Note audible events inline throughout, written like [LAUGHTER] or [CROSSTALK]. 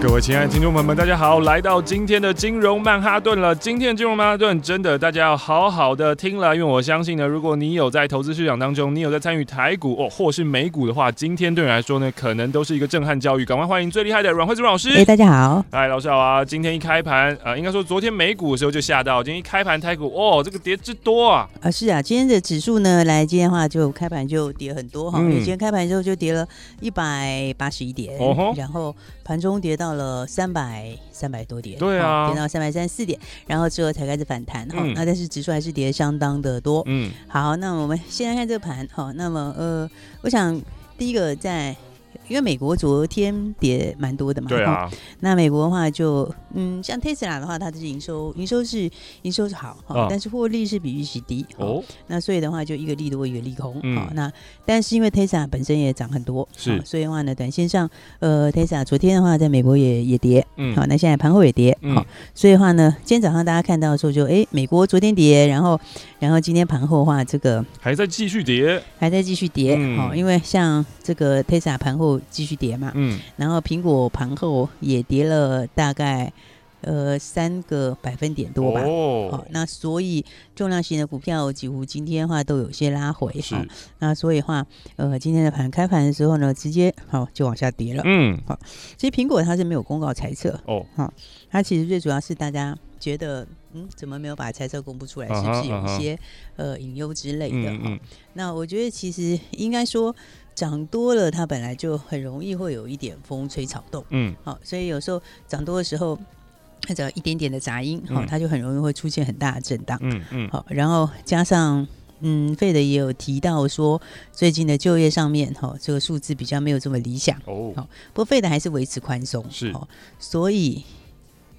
各位亲爱的听众朋友们，大家好，来到今天的金融曼哈顿了。今天的金融曼哈顿真的大家要好好的听了，因为我相信呢，如果你有在投资市场当中，你有在参与台股哦，或是美股的话，今天对你来说呢，可能都是一个震撼教育。赶快欢迎最厉害的阮惠慈老师。哎，大家好，哎，老师好啊。今天一开盘，呃，应该说昨天美股的时候就吓到，今天一开盘台股，哦，这个跌之多啊。啊，是啊，今天的指数呢，来，今天的话就开盘就跌很多哈，嗯、因为今天开盘之后就跌了一百八十一点，然后盘中跌到了三百。三百多点，对啊，跌到三百三十四点，然后之后才开始反弹哈。那、嗯、但是指数还是跌的相当的多。嗯，好，那我们先来看这个盘哈。那么呃，我想第一个在。因为美国昨天跌蛮多的嘛，对啊。那美国的话就，嗯，像 Tesla 的话，它的营收营收是营收是好哈，啊、但是获利是比预期低哦。那所以的话，就一个利多一个利空。嗯。好，那但是因为 Tesla 本身也涨很多，是，所以的话呢，短线上，呃，Tesla 昨天的话在美国也也跌，嗯。好，那现在盘后也跌，好，所以的话呢，今天早上大家看到的时候就，哎，美国昨天跌，然后然后今天盘后的话，这个还在继续跌，还在继续跌，好，因为像这个 Tesla 盘后。继续跌嘛，嗯，然后苹果盘后也跌了大概呃三个百分点多吧，哦，哦，那所以重量型的股票几乎今天的话都有些拉回，是，哦，那所以的话呃今天的盘开盘的时候呢，直接好，哦，就往下跌了，嗯，好，其实苹果它是没有公告猜测。哦，好，哦，它其实最主要是大家觉得嗯怎么没有把猜测公布出来，是不是有一些呃隐忧之类的，嗯，那我觉得其实应该说。涨多了，它本来就很容易会有一点风吹草动，嗯，好，所以有时候涨多的时候，它只要一点点的杂音，好、嗯，它就很容易会出现很大的震荡，嗯嗯，好，然后加上，嗯，费德也有提到说，最近的就业上面，哈，这个数字比较没有这么理想，哦，好，不过费德还是维持宽松，是，所以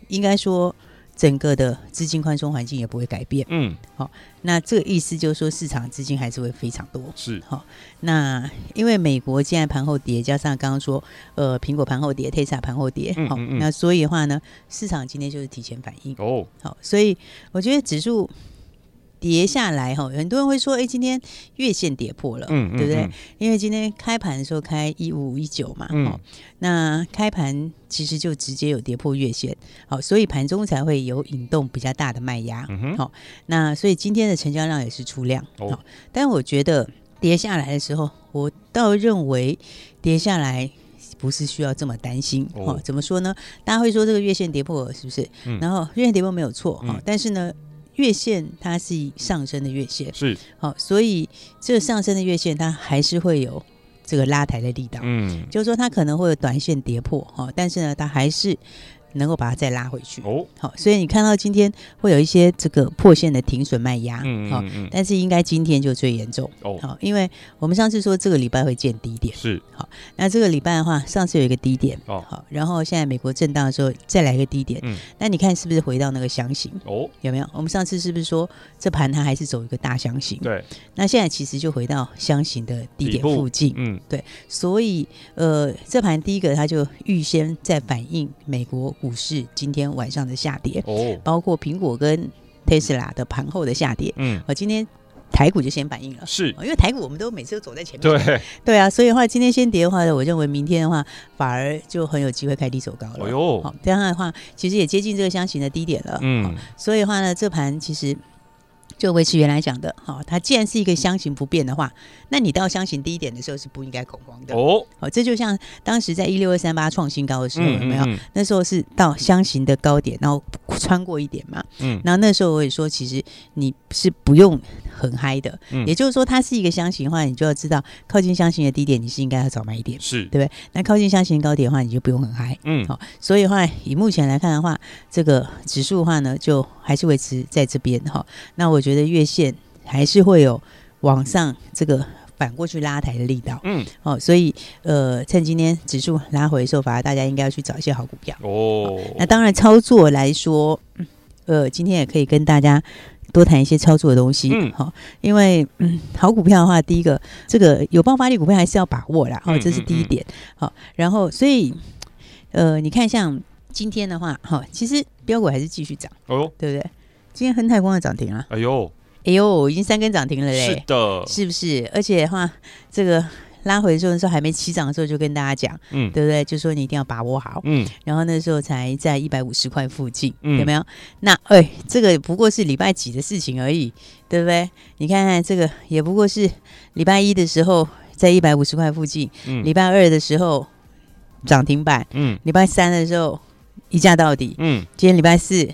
应该说。整个的资金宽松环境也不会改变，嗯，好，那这个意思就是说市场资金还是会非常多，是，好，那因为美国现在盘后跌，加上刚刚说，呃，苹果盘后跌，Tesla 盘后跌，好，嗯嗯嗯，那所以的话呢，市场今天就是提前反应，哦，好，所以我觉得指数。跌下来哈，很多人会说，哎，今天月线跌破了，嗯，对不对？嗯嗯、因为今天开盘的时候开一五五一九嘛，嗯，那开盘其实就直接有跌破月线，好，所以盘中才会有引动比较大的卖压，好，那所以今天的成交量也是出量，哦，但我觉得跌下来的时候，我倒认为跌下来不是需要这么担心，哦，怎么说呢？大家会说这个月线跌破了是不是？嗯，然后月线跌破没有错，哈，但是呢。月线它是以上升的月线，是。好，所以这个上升的月线它还是会有这个拉抬的力道，嗯，就是说它可能会有短线跌破哈，但是呢，它还是。能够把它再拉回去。哦，好，所以你看到今天会有一些这个破线的停损卖压，嗯好，但是应该今天就最严重。哦，好，因为我们上次说这个礼拜会见低点，是。好，那这个礼拜的话，上次有一个低点。哦，好，然后现在美国震荡的时候再来一个低点，嗯，那你看是不是回到那个箱型？哦？有没有？我们上次是不是说这盘它还是走一个大箱型？对，那现在其实就回到箱型的低点附近，嗯，对，所以呃，这盘第一个它就预先在反映美国。股市今天晚上的下跌，哦，包括苹果跟 Tesla 的盘后的下跌，嗯，我今天台股就先反应了，是，因为台股我们都每次都走在前面，对，对啊，所以的话今天先跌的话呢，我认为明天的话反而就很有机会开低走高了，哎呦，好，这样的话其实也接近这个箱型的低点了，嗯，所以的话呢，这盘其实。就维持原来讲的，好，它既然是一个箱型不变的话，那你到箱型低点的时候是不应该恐慌的哦。好，这就像当时在一六二三八创新高的时候，有没有？那时候是到箱型的高点，然后穿过一点嘛。嗯，然后那时候我也说，其实你是不用很嗨的。嗯，也就是说，它是一个箱型的话，你就要知道靠近箱型的低点，你是应该要早买一点，是对不对？那靠近箱型高点的话，你就不用很嗨。嗯，好，所以的话，以目前来看的话，这个指数的话呢，就还是维持在这边哈。那我觉得。月线还是会有往上这个反过去拉抬的力道。嗯，哦，所以呃，趁今天指数拉回的时候，反而大家应该要去找一些好股票。哦，那当然操作来说，呃，今天也可以跟大家多谈一些操作的东西。嗯，好、哦，因为嗯，好股票的话，第一个这个有爆发力股票还是要把握啦。哦，这是第一点。好、哦，然后所以呃，你看像今天的话，哈、哦，其实标股还是继续涨。哦，对不对？今天亨泰光的涨停了。哎呦。哎呦，已经三根涨停了嘞！是的，是不是？而且的话，这个拉回的时候，那时候还没起涨的时候，就跟大家讲，嗯，对不对？就说你一定要把握好，嗯。然后那时候才在一百五十块附近，嗯，有没有？那哎，这个不过是礼拜几的事情而已，对不对？你看看这个，也不过是礼拜一的时候在一百五十块附近，嗯，礼拜二的时候涨停板，嗯，礼拜三的时候一价到底，嗯，今天礼拜四。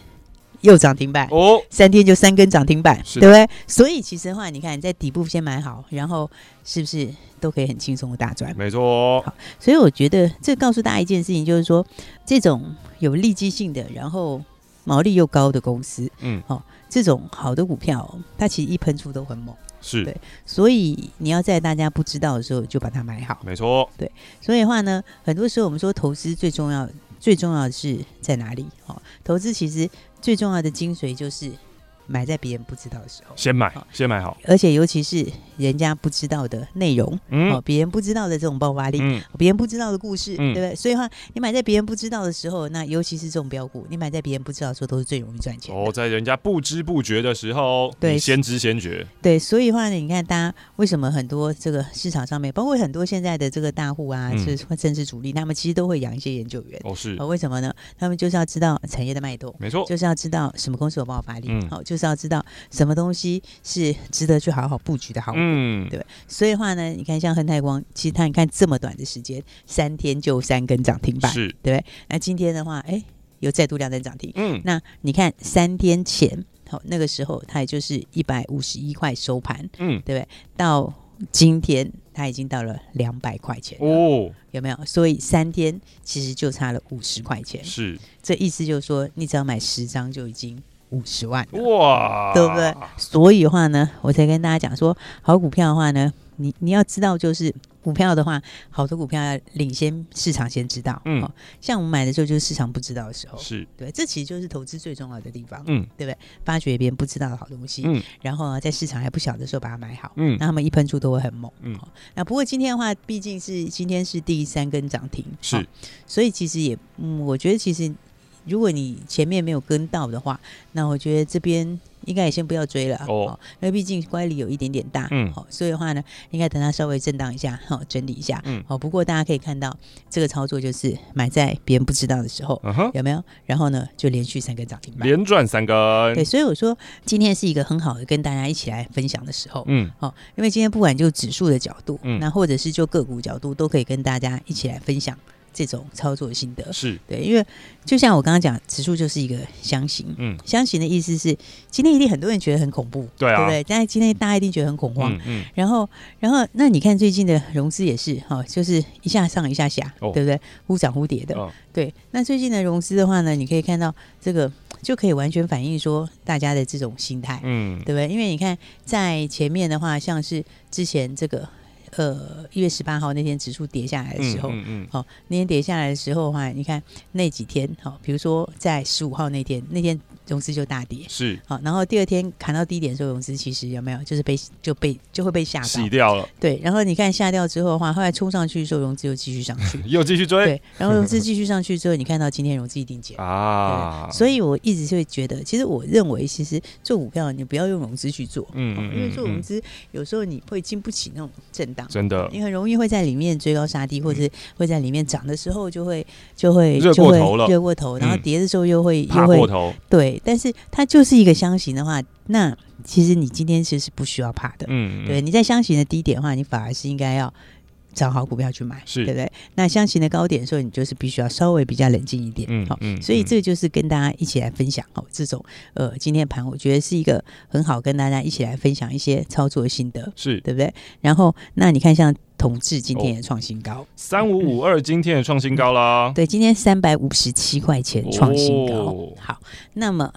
又涨停板哦，三天就三根涨停板，对不对？所以其实的话，你看在底部先买好，然后是不是都可以很轻松的大赚？没错。好，所以我觉得这告诉大家一件事情，就是说这种有利基性的，然后毛利又高的公司，嗯，哦，这种好的股票，它其实一喷出都很猛，是对。所以你要在大家不知道的时候就把它买好，没错。对，所以的话呢，很多时候我们说投资最重要，最重要的是在哪里？哦，投资其实。最重要的精髓就是买在别人不知道的时候，先买，先买好，而且尤其是人家不知道的内容，嗯，哦，别人不知道的这种爆发力，嗯，别人不知道的故事，嗯，对不对？所以话，你买在别人不知道的时候，那尤其是这种标股，你买在别人不知道的时候，都是最容易赚钱。哦，在人家不知不觉的时候，对，先知先觉。对，所以话呢，你看大家为什么很多这个市场上面，包括很多现在的这个大户啊，嗯、是甚至主力，他们其实都会养一些研究员。哦，是。哦，为什么呢？他们就是要知道产业的脉动，没错，就是要知道什么公司有爆发力，好、嗯，就是要知道。什么东西是值得去好好布局的好股，嗯，对？所以的话呢，你看像亨泰光，其实它你看这么短的时间，三天就三根涨停板，是，对？那今天的话，哎，又再度两根涨停，嗯，那你看三天前，好，那个时候它也就是一百五十一块收盘，嗯，对不对？到今天它已经到了两百块钱哦，有没有？所以三天其实就差了五十块钱，是，这意思就是说，你只要买十张就已经。五十万哇，对不对？所以的话呢，我才跟大家讲说，好股票的话呢，你你要知道，就是股票的话，好多股票要领先市场先知道。嗯，像我们买的时候，就是市场不知道的时候，是对，这其实就是投资最重要的地方。嗯，对不对？发掘别人不知道的好东西，嗯，然后呢，在市场还不晓得的时候把它买好，嗯，那他们一喷出都会很猛。嗯，那不过今天的话，毕竟是今天是第三根涨停，是，所以其实也，嗯，我觉得其实。如果你前面没有跟到的话，那我觉得这边应该也先不要追了哦，因为毕竟乖离有一点点大，嗯，好，所以的话呢，应该等它稍微震荡一下，好，整理一下，嗯，好。不过大家可以看到，这个操作就是买在别人不知道的时候，有没有？然后呢，就连续三根涨停板，连赚三根。对，所以我说今天是一个很好的跟大家一起来分享的时候，嗯，好，因为今天不管就指数的角度，嗯，那或者是就个股角度，都可以跟大家一起来分享。这种操作心得是对，因为就像我刚刚讲，指数就是一个箱型，嗯，箱型的意思是今天一定很多人觉得很恐怖，对啊，对不对？但是今天大家一定觉得很恐慌，嗯，嗯，然后，然后那你看最近的融资也是哈，就是一下上一下下，哦，对不对？忽涨忽跌的，哦，对。那最近的融资的话呢，你可以看到这个就可以完全反映说大家的这种心态，嗯，对不对？因为你看在前面的话，像是之前这个。呃，一月十八号那天指数跌下来的时候，嗯嗯，好、嗯哦，那天跌下来的时候的话，你看那几天，好、哦，比如说在十五号那天，那天。融资就大跌，是好，然后第二天砍到低点的时候，融资其实有没有就是被就被就会被吓到洗掉了，对。然后你看下掉之后的话，后来冲上去的时候，融资又继续上去，[LAUGHS] 又继续追，对。然后融资继续上去之后，[LAUGHS] 你看到今天融资一定减啊，所以我一直就会觉得，其实我认为，其实做股票你不要用融资去做，嗯，因为做融资有时候你会经不起那种震荡，真的，你很容易会在里面追高杀低，或者是会在里面涨的时候就会就会热过头了，热过头，然后跌的时候又会又会对，但是它就就是一个箱型的话，那其实你今天其实是不需要怕的。嗯，嗯，对，你在箱型的低点的话，你反而是应该要找好股票去买，是对不对？那箱型的高点的时候，你就是必须要稍微比较冷静一点。嗯，好，嗯，所以这个就是跟大家一起来分享哦，这种呃，今天盘我觉得是一个很好跟大家一起来分享一些操作心得，是对不对？然后那你看像同志今天也创新高，三五五二今天也创新高啦。对，今天三百五十七块钱创新高。哦、好，那么。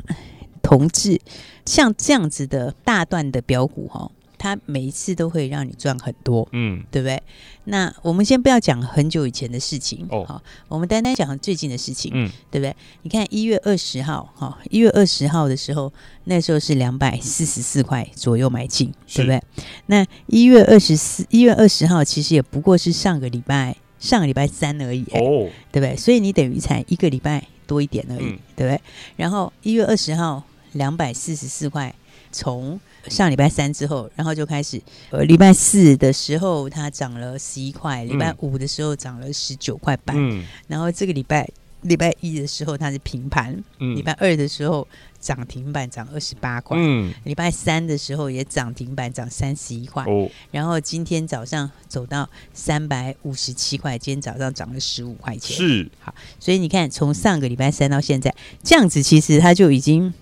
同志，像这样子的大段的标股哈，它每一次都会让你赚很多，嗯，对不对？那我们先不要讲很久以前的事情，哦，好，我们单单讲最近的事情，嗯，对不对？你看一月二十号，哈，一月二十号的时候，那时候是两百四十四块左右买进，对不对？那一月二十四，一月二十号其实也不过是上个礼拜，上个礼拜三而已，哦，对不对？所以你等于才一个礼拜多一点而已，嗯、对不对？然后一月二十号两百四十四块，从上礼拜三之后，然后就开始，呃，礼拜四的时候它涨了十一块，礼拜五的时候涨了十九块半，嗯、然后这个礼拜礼拜一的时候它是平盘，嗯、礼拜二的时候涨停板涨二十八块，嗯、礼拜三的时候也涨停板涨三十一块，哦、然后今天早上走到三百五十七块，今天早上涨了十五块钱，是好，所以你看从上个礼拜三到现在这样子，其实它就已经。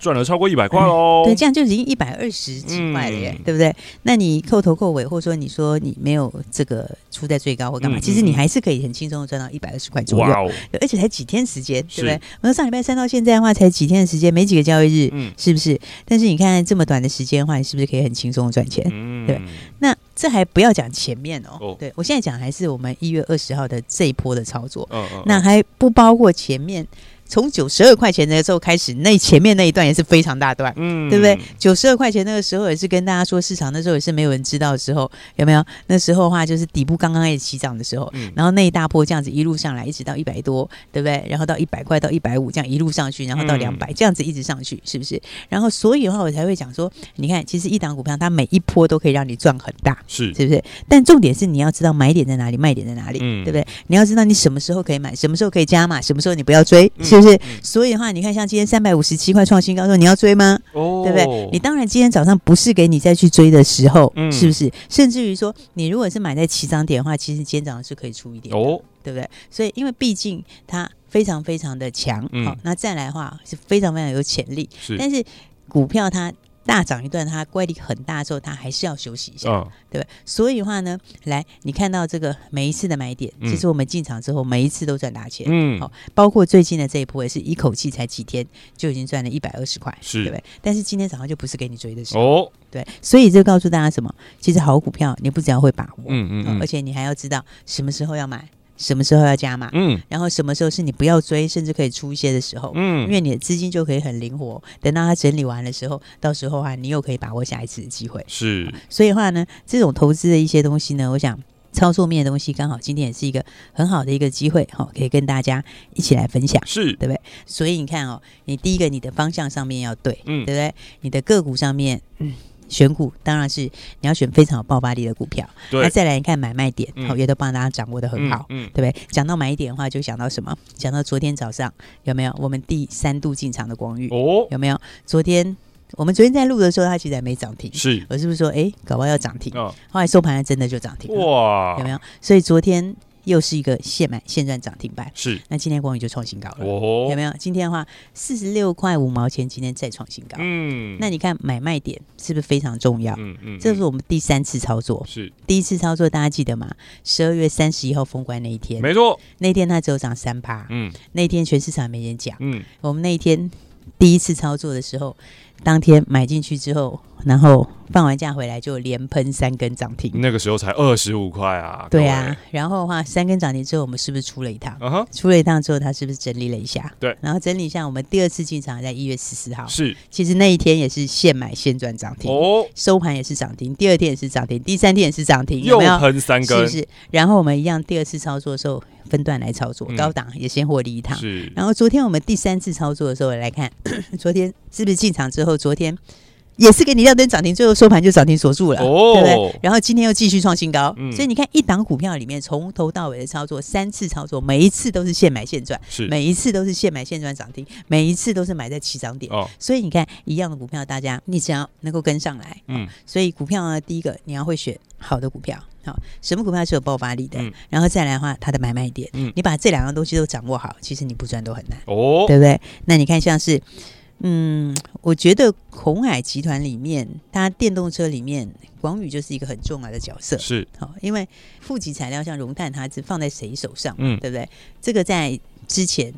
赚了超过一百块哦，对，这样就已经一百二十几块了耶，嗯、对不对？那你扣头扣尾，或者说你说你没有这个出在最高或干嘛，嗯、其实你还是可以很轻松的赚到一百二十块左右，哇哦，而且才几天时间，对不对？我说上礼拜三到现在的话，才几天的时间，没几个交易日，嗯、是不是？但是你看这么短的时间的话，你是不是可以很轻松的赚钱？嗯、对，那这还不要讲前面哦，哦对我现在讲还是我们一月二十号的这一波的操作，那还不包括前面。从九十二块钱那个时候开始，那前面那一段也是非常大段，嗯，对不对？九十二块钱那个时候也是跟大家说，市场那时候也是没有人知道的时候，有没有？那时候的话就是底部刚刚开始起涨的时候，嗯，然后那一大波这样子一路上来，一直到一百多，对不对？然后到一百块到一百五这样一路上去，然后到两百、嗯、这样子一直上去，是不是？然后所以的话，我才会讲说，你看，其实一档股票它每一波都可以让你赚很大，是是不是？但重点是你要知道买点在哪里，卖点在哪里，嗯，对不对？你要知道你什么时候可以买，什么时候可以加码，什么时候你不要追，是不是？所以的。话你看，像今天三百五十七块创新高，说你要追吗？哦，对不对？你当然今天早上不是给你再去追的时候，嗯，是不是？甚至于说，你如果是买在起涨点的话，其实今天早上是可以出一点哦，对不对？所以，因为毕竟它非常非常的强，好、嗯哦，那再来的话是非常非常有潜力，是。但是股票它。大涨一段，它乖离很大之后，它还是要休息一下，哦、对吧？所以的话呢，来，你看到这个每一次的买点，嗯、其实我们进场之后，每一次都赚大钱，嗯，好、哦，包括最近的这一波也是一口气才几天就已经赚了一百二十块，是，对不对？但是今天早上就不是给你追的时候，哦，对，所以这告诉大家什么？其实好股票你不只要会把握，嗯嗯，嗯、哦，而且你还要知道什么时候要买。什么时候要加码？嗯，然后什么时候是你不要追，甚至可以出一些的时候，嗯，因为你的资金就可以很灵活。等到它整理完的时候，到时候啊，你又可以把握下一次的机会。是、啊，所以的话呢，这种投资的一些东西呢，我想操作面的东西，刚好今天也是一个很好的一个机会，哈、哦，可以跟大家一起来分享，是对不对？所以你看哦，你第一个你的方向上面要对，嗯，对不对？你的个股上面，嗯。选股当然是你要选非常有爆发力的股票，对。那再来看买卖点，好、嗯，也都帮大家掌握的很好，嗯，嗯对不对？讲到买点的话，就想到什么？讲到昨天早上有没有我们第三度进场的光遇？哦，有没有？昨天我们昨天在录的时候，它其实还没涨停，是。我是不是说，哎，搞不好要涨停？哦，后来收盘还真的就涨停了，哇，有没有？所以昨天。又是一个现买现赚涨停板，是。那今天光宇就创新高了，哦，有没有？今天的话，四十六块五毛钱，今天再创新高。嗯，那你看买卖点是不是非常重要？嗯嗯，这是我们第三次操作，是第一次操作，大家记得吗？十二月三十一号封关那一天，没错，那天它只有涨三趴，嗯，那天全市场没人讲，嗯，我们那一天第一次操作的时候，当天买进去之后。然后放完假回来就连喷三根涨停，那个时候才二十五块啊！对啊，然后的话三根涨停之后，我们是不是出了一趟？嗯哼，出了一趟之后，它是不是整理了一下？对，然后整理一下，我们第二次进场在一月十四号，是，其实那一天也是现买现赚涨停哦，收盘也是涨停，第二天也是涨停，第三天也是涨停，有没有？又喷三根，是不是？然后我们一样第二次操作的时候分段来操作，嗯、高档也先获利一趟，是。然后昨天我们第三次操作的时候来看，[COUGHS] 昨天是不是进场之后，昨天。也是给你亮灯涨停，最后收盘就涨停锁住了，哦、对不对？然后今天又继续创新高，嗯、所以你看一档股票里面从头到尾的操作三次操作，每一次都是现买现赚，是每一次都是现买现赚涨停，每一次都是买在起涨点。哦、所以你看一样的股票，大家你只要能够跟上来，嗯，所以股票呢，第一个你要会选好的股票，好，什么股票是有爆发力的，嗯、然后再来的话，它的买卖点，嗯，你把这两样东西都掌握好，其实你不赚都很难，哦，对不对？那你看像是。嗯，我觉得红海集团里面，它电动车里面，广宇就是一个很重要的角色。是，好，因为负极材料像熔碳，它是放在谁手上？嗯，对不对？这个在之前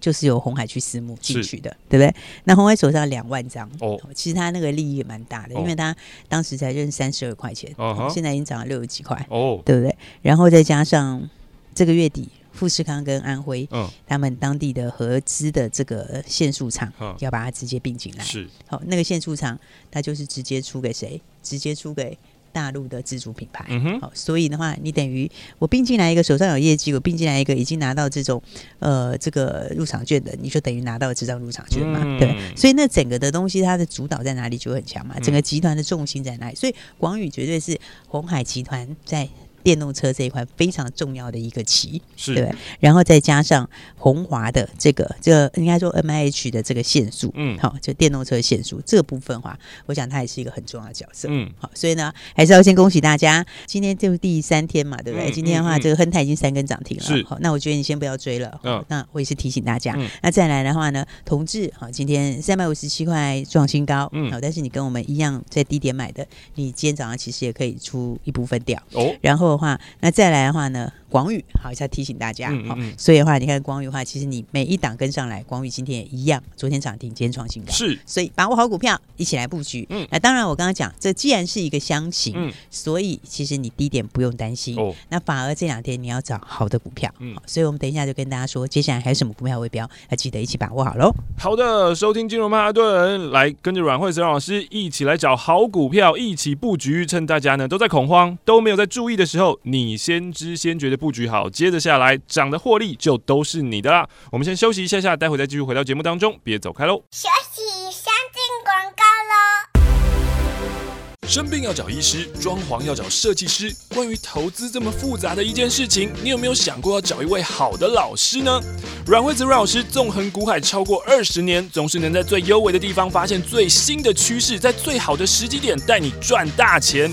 就是由红海去私募进去的，对不对？那红海手上两万张哦，其实它那个利益也蛮大的，因为它当时才认三十二块钱，哦，现在已经涨了六十几块哦，对不对？然后再加上这个月底。富士康跟安徽，嗯，他们当地的合资的这个限速厂，要把它直接并进来。是，好，那个限速厂，它就是直接出给谁？直接出给大陆的自主品牌。嗯哼，好，所以的话，你等于我并进来一个手上有业绩，我并进来一个已经拿到这种呃这个入场券的，你就等于拿到了这张入场券嘛，嗯、对。所以那整个的东西，它的主导在哪里就很强嘛，整个集团的重心在哪里？所以广宇绝对是红海集团在。电动车这一块非常重要的一个棋，是。对，然后再加上红华的这个，这个应该说 M I H 的这个限速，嗯，好，就电动车限速这个部分的话，我想它也是一个很重要的角色，嗯，好，所以呢，还是要先恭喜大家，今天就第三天嘛，对不对？嗯、今天的话，嗯、这个亨泰已经三根涨停了，是，好，那我觉得你先不要追了，嗯，那我也是提醒大家，嗯、那再来的话呢，同志，好，今天三百五十七块创新高，嗯，好，但是你跟我们一样在低点买的，你今天早上其实也可以出一部分掉，哦，然后。的话，那再来的话呢？广宇，好，一下提醒大家，好、嗯嗯哦，所以的话，你看广宇的话，其实你每一档跟上来，广宇今天也一样，昨天涨停，今天创新高，是，所以把握好股票，一起来布局。嗯，那当然，我刚刚讲，这既然是一个箱型，嗯，所以其实你低点不用担心。哦，那反而这两天你要找好的股票，嗯，所以我们等一下就跟大家说，接下来还有什么股票会标，要记得一起把握好喽。好的，收听金融曼哈顿，来跟着阮慧慈老师一起来找好股票，一起布局，趁大家呢都在恐慌，都没有在注意的时候，你先知先觉的布局好，接着。下来涨的获利就都是你的啦。我们先休息一下下，待会再继续回到节目当中，别走开喽。休息，先进广告喽。生病要找医师，装潢要找设计师。关于投资这么复杂的一件事情，你有没有想过要找一位好的老师呢？阮惠子阮老师纵横股海超过二十年，总是能在最优微的地方发现最新的趋势，在最好的时机点带你赚大钱。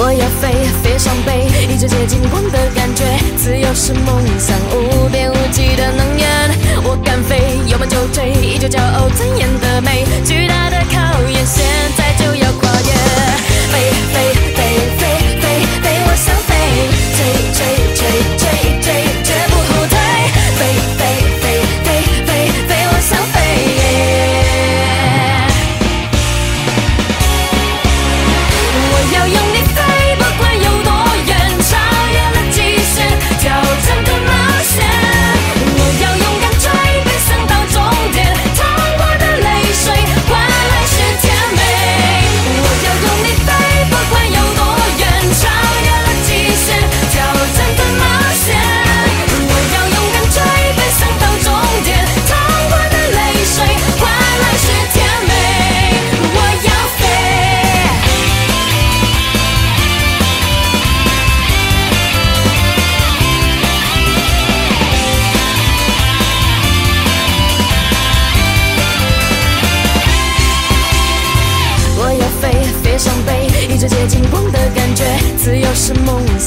我要飞，飞上北，一直接近光的感觉，自由是梦想，无边无际的能源。我敢飞，有梦就追，依旧骄傲尊严的美。巨大的考验，现在就要跨越。飞飞飞飞飞飞，我想飞，追追 some more.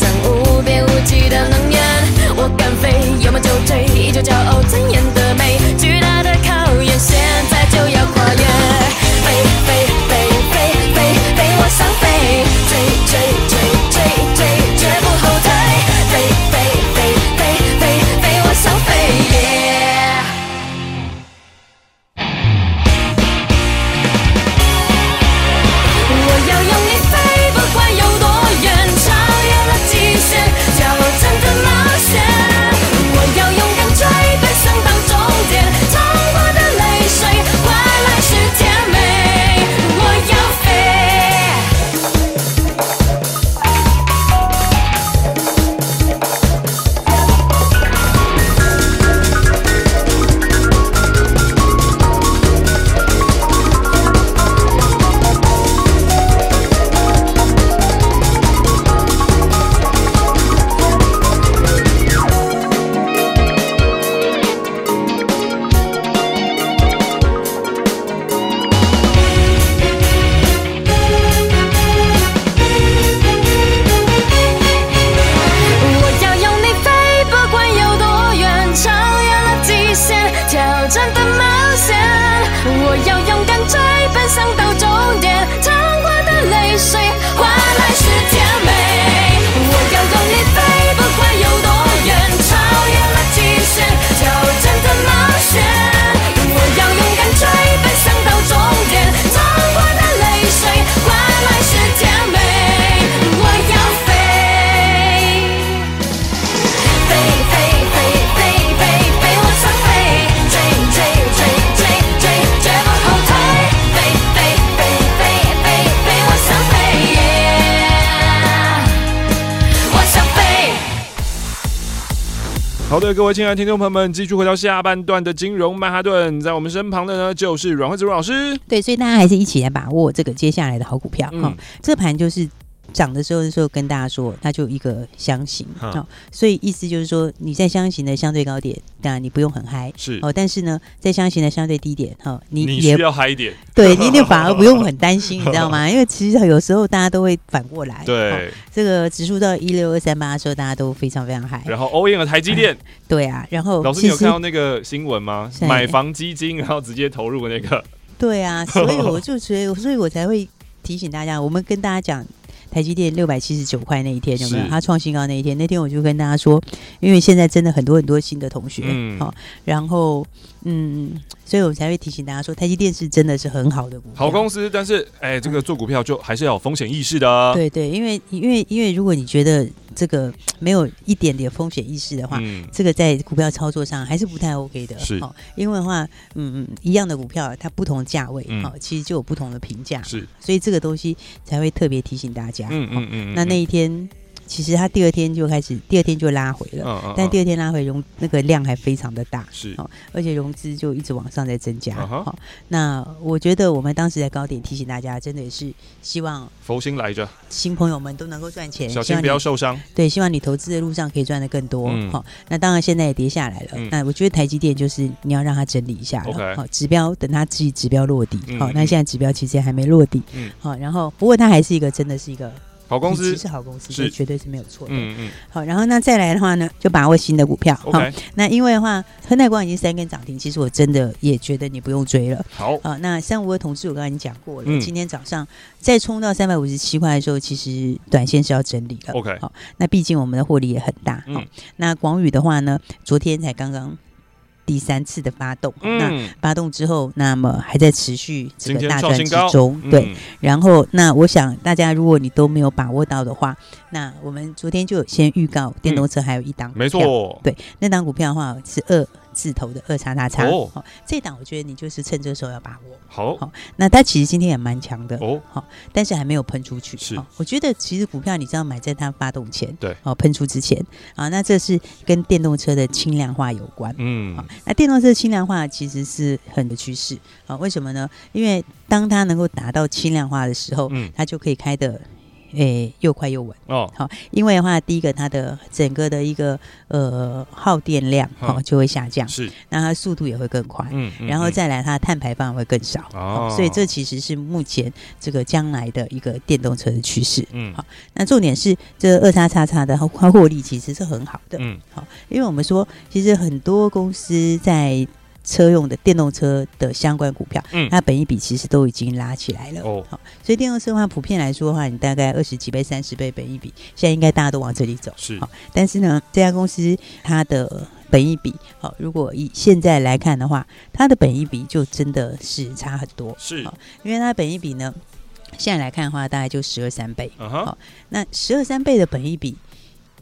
的，各位亲爱的听众朋友们，继续回到下半段的金融曼哈顿，在我们身旁的呢就是阮慧芝老师。对，所以大家还是一起来把握这个接下来的好股票哈、嗯哦。这盘就是。涨的时候的时候跟大家说，它就一个箱型哦，所以意思就是说你在箱型的相对高点，当然你不用很嗨是。哦，但是呢，在箱型的相对低点哈、哦，你也你需要嗨一点，对，你就 [LAUGHS] 反而不用很担心，你知道吗？[LAUGHS] 因为其实有时候大家都会反过来，对、哦，这个指数到一六二三八的时候，大家都非常非常嗨，然后 all in 了台积电、嗯，[LAUGHS] 对啊，然后老师你有看到那个新闻吗？买房基金然后直接投入那个，对啊，所以我就所以所以我才会提醒大家，我们跟大家讲。台积电六百七十九块那一天有没有？它创新高那一天，那天我就跟大家说，因为现在真的很多很多新的同学，嗯，好，然后嗯，所以我们才会提醒大家说，台积电是真的是很好的股票，好公司。但是，哎，这个做股票就还是要有风险意识的啊。对对，因为因为因为如果你觉得。这个没有一点点风险意识的话，嗯，这个在股票操作上还是不太 OK 的。是，哦，因为的话，嗯嗯，一样的股票，它不同的价位，嗯，哦，其实就有不同的评价。是，所以这个东西才会特别提醒大家。嗯嗯嗯，嗯，那那一天。其实它第二天就开始，第二天就拉回了，嗯嗯、但第二天拉回融那个量还非常的大，是，而且融资就一直往上在增加。好、嗯，那我觉得我们当时在高点提醒大家，真的也是希望佛心来着，新朋友们都能够赚钱，小心不要受伤。对，希望你投资的路上可以赚的更多。好、嗯，那当然现在也跌下来了。嗯、那我觉得台积电就是你要让它整理一下了。好、指标等它自己指标落地。好、嗯，那现在指标其实还没落地。嗯，好，然后不过它还是一个真的是一个。好公司是好公司，是绝对是没有错的。嗯嗯。好，然后那再来的话呢，就把握新的股票。好、okay，那因为的话，亨泰光已经三根涨停，其实我真的也觉得你不用追了。好，啊，那三五二同志我刚才已经讲过了。嗯。今天早上再冲到三百五十七块的时候，其实短线是要整理的。OK。好，那毕竟我们的获利也很大。嗯。那广宇的话呢，昨天才刚刚。第三次的发动，嗯，那发动之后，那么还在持续这个大赚之中，对、嗯。然后，那我想大家，如果你都没有把握到的话，那我们昨天就有先预告，电动车还有一档，没错，对，那档股票的话是二。字头的二叉叉叉哦，这档我觉得你就是趁这个时候要把握。好，好，那它其实今天也蛮强的哦，好，但是还没有喷出去。是，我觉得其实股票你知道买在它发动前，对，哦，喷出之前啊，那这是跟电动车的轻量化有关。嗯，好，那电动车轻量化其实是很的趋势啊，为什么呢？因为当它能够达到轻量化的时候，嗯，它就可以开的。诶、欸，又快又稳哦。好，因为的话，第一个它的整个的一个呃耗电量哦就会下降，是，那它速度也会更快，嗯，然后再来它的碳排放会更少哦，所以这其实是目前这个将来的一个电动车的趋势。嗯，好，那重点是这二叉叉叉的它 [LAUGHS] 获利其实是很好的，嗯，好，因为我们说其实很多公司在。车用的电动车的相关股票，嗯，它本一比其实都已经拉起来了哦。好，所以电动车的话，普遍来说的话，你大概二十几倍、三十倍本一比，现在应该大家都往这里走。是，好，但是呢，这家公司它的本一比，好，如果以现在来看的话，它的本一比就真的是差很多。是，因为它本一比呢，现在来看的话，大概就十二三倍。好，那十二三倍的本一比，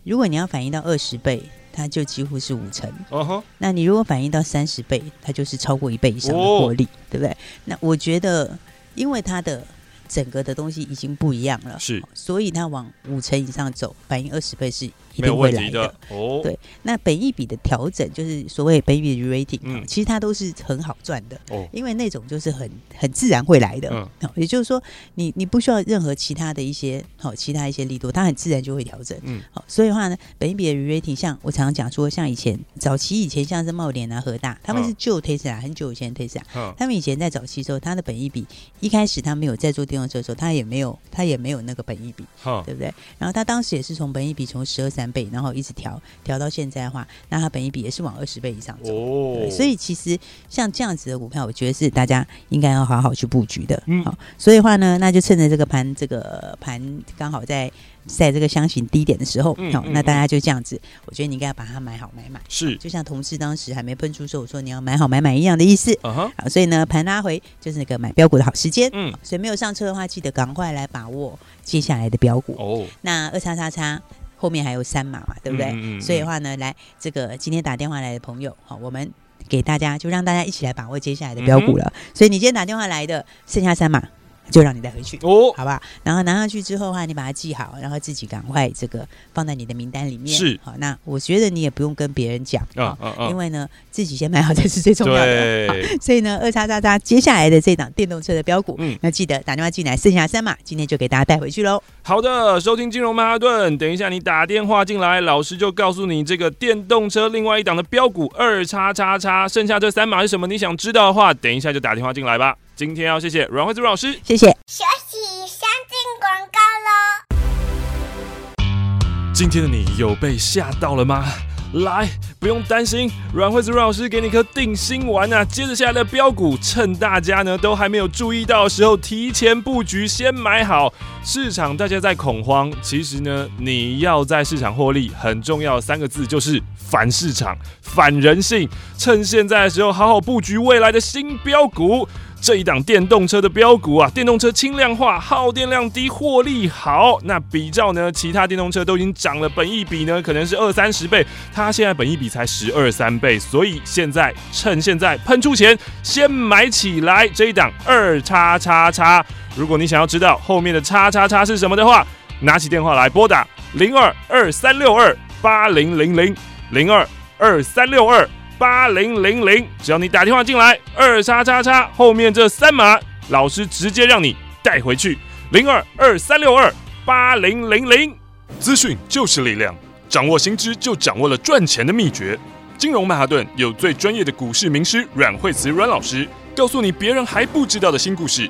如果你要反映到二十倍。它就几乎是五成，uh-huh. 那你如果反映到三十倍，它就是超过一倍以上的获利，oh. 对不对？那我觉得，因为它的。整个的东西已经不一样了，是，所以它往五成以上走，反映二十倍是一定会来的，的哦。对，那本益比的调整就是所谓本益比 rating，嗯，其实它都是很好赚的哦，因为那种就是很很自然会来的，嗯，也就是说你你不需要任何其他的一些好其他一些力度，它很自然就会调整，嗯，好，所以的话呢，本益比的 rating 像我常常讲说，像以前早期以前像是茂联啊、和大，他们是旧 Tesla，很久以前 Tesla，他们以前在早期的时候，它的本益比一开始他没有在做电动车的时候，他也没有，他也没有那个本益比，对不对？然后他当时也是从本益比从十二三倍，然后一直调调到现在的话，那它本一比也是往二十倍以上走。哦，所以其实像这样子的股票，我觉得是大家应该要好好去布局的。嗯，好，所以的话呢，那就趁着这个盘，这个盘刚好在。在这个箱型低点的时候，好、嗯嗯，那大家就这样子，我觉得你应该要把它买好买满，是，就像同事当时还没喷出时候，我说你要买好买满一样的意思。Uh -huh、好，所以呢，盘拉回就是那个买标股的好时间。嗯，所以没有上车的话，记得赶快来把握接下来的标股。哦，那二叉叉叉后面还有三码嘛，对不对？嗯嗯嗯，所以的话呢，来这个今天打电话来的朋友，好，我们给大家就让大家一起来把握接下来的标股了。嗯、所以你今天打电话来的剩下三码。就让你带回去哦，好吧？然后拿上去之后的话，你把它记好，然后自己赶快这个放在你的名单里面。是好，那我觉得你也不用跟别人讲啊，因为呢，自己先买好才是最重要的。所以呢，二叉叉叉接下来的这档电动车的标股，嗯，那记得打电话进来，剩下三码，今天就给大家带回去喽。好的，收听金融曼哈顿，等一下你打电话进来，老师就告诉你这个电动车另外一档的标股二叉叉叉，剩下这三码是什么？你想知道的话，等一下就打电话进来吧。今天要谢谢阮惠子老师，谢谢。休息，先进广告喽。今天的你有被吓到了吗？来，不用担心，阮惠子阮老师给你颗定心丸啊！接着下来的标股，趁大家呢都还没有注意到的时候，提前布局，先买好。市场大家在恐慌，其实呢，你要在市场获利，很重要的三个字就是反市场、反人性。趁现在的时候，好好布局未来的新标股。这一档电动车的标股啊，电动车轻量化，耗电量低，获利好。那比照呢，其他电动车都已经涨了，本一比呢可能是二三十倍，它现在本一比才十二三倍，所以现在趁现在喷出钱，先买起来这一档二叉叉叉。如果你想要知道后面的叉叉叉是什么的话，拿起电话来拨打零二二三六二八零零零零二二三六二。八零零零，只要你打电话进来，二叉叉叉后面这三码，老师直接让你带回去。零二二三六二八零零零，资讯就是力量，掌握新知就掌握了赚钱的秘诀。金融曼哈顿有最专业的股市名师阮惠慈阮老师，告诉你别人还不知道的新故事。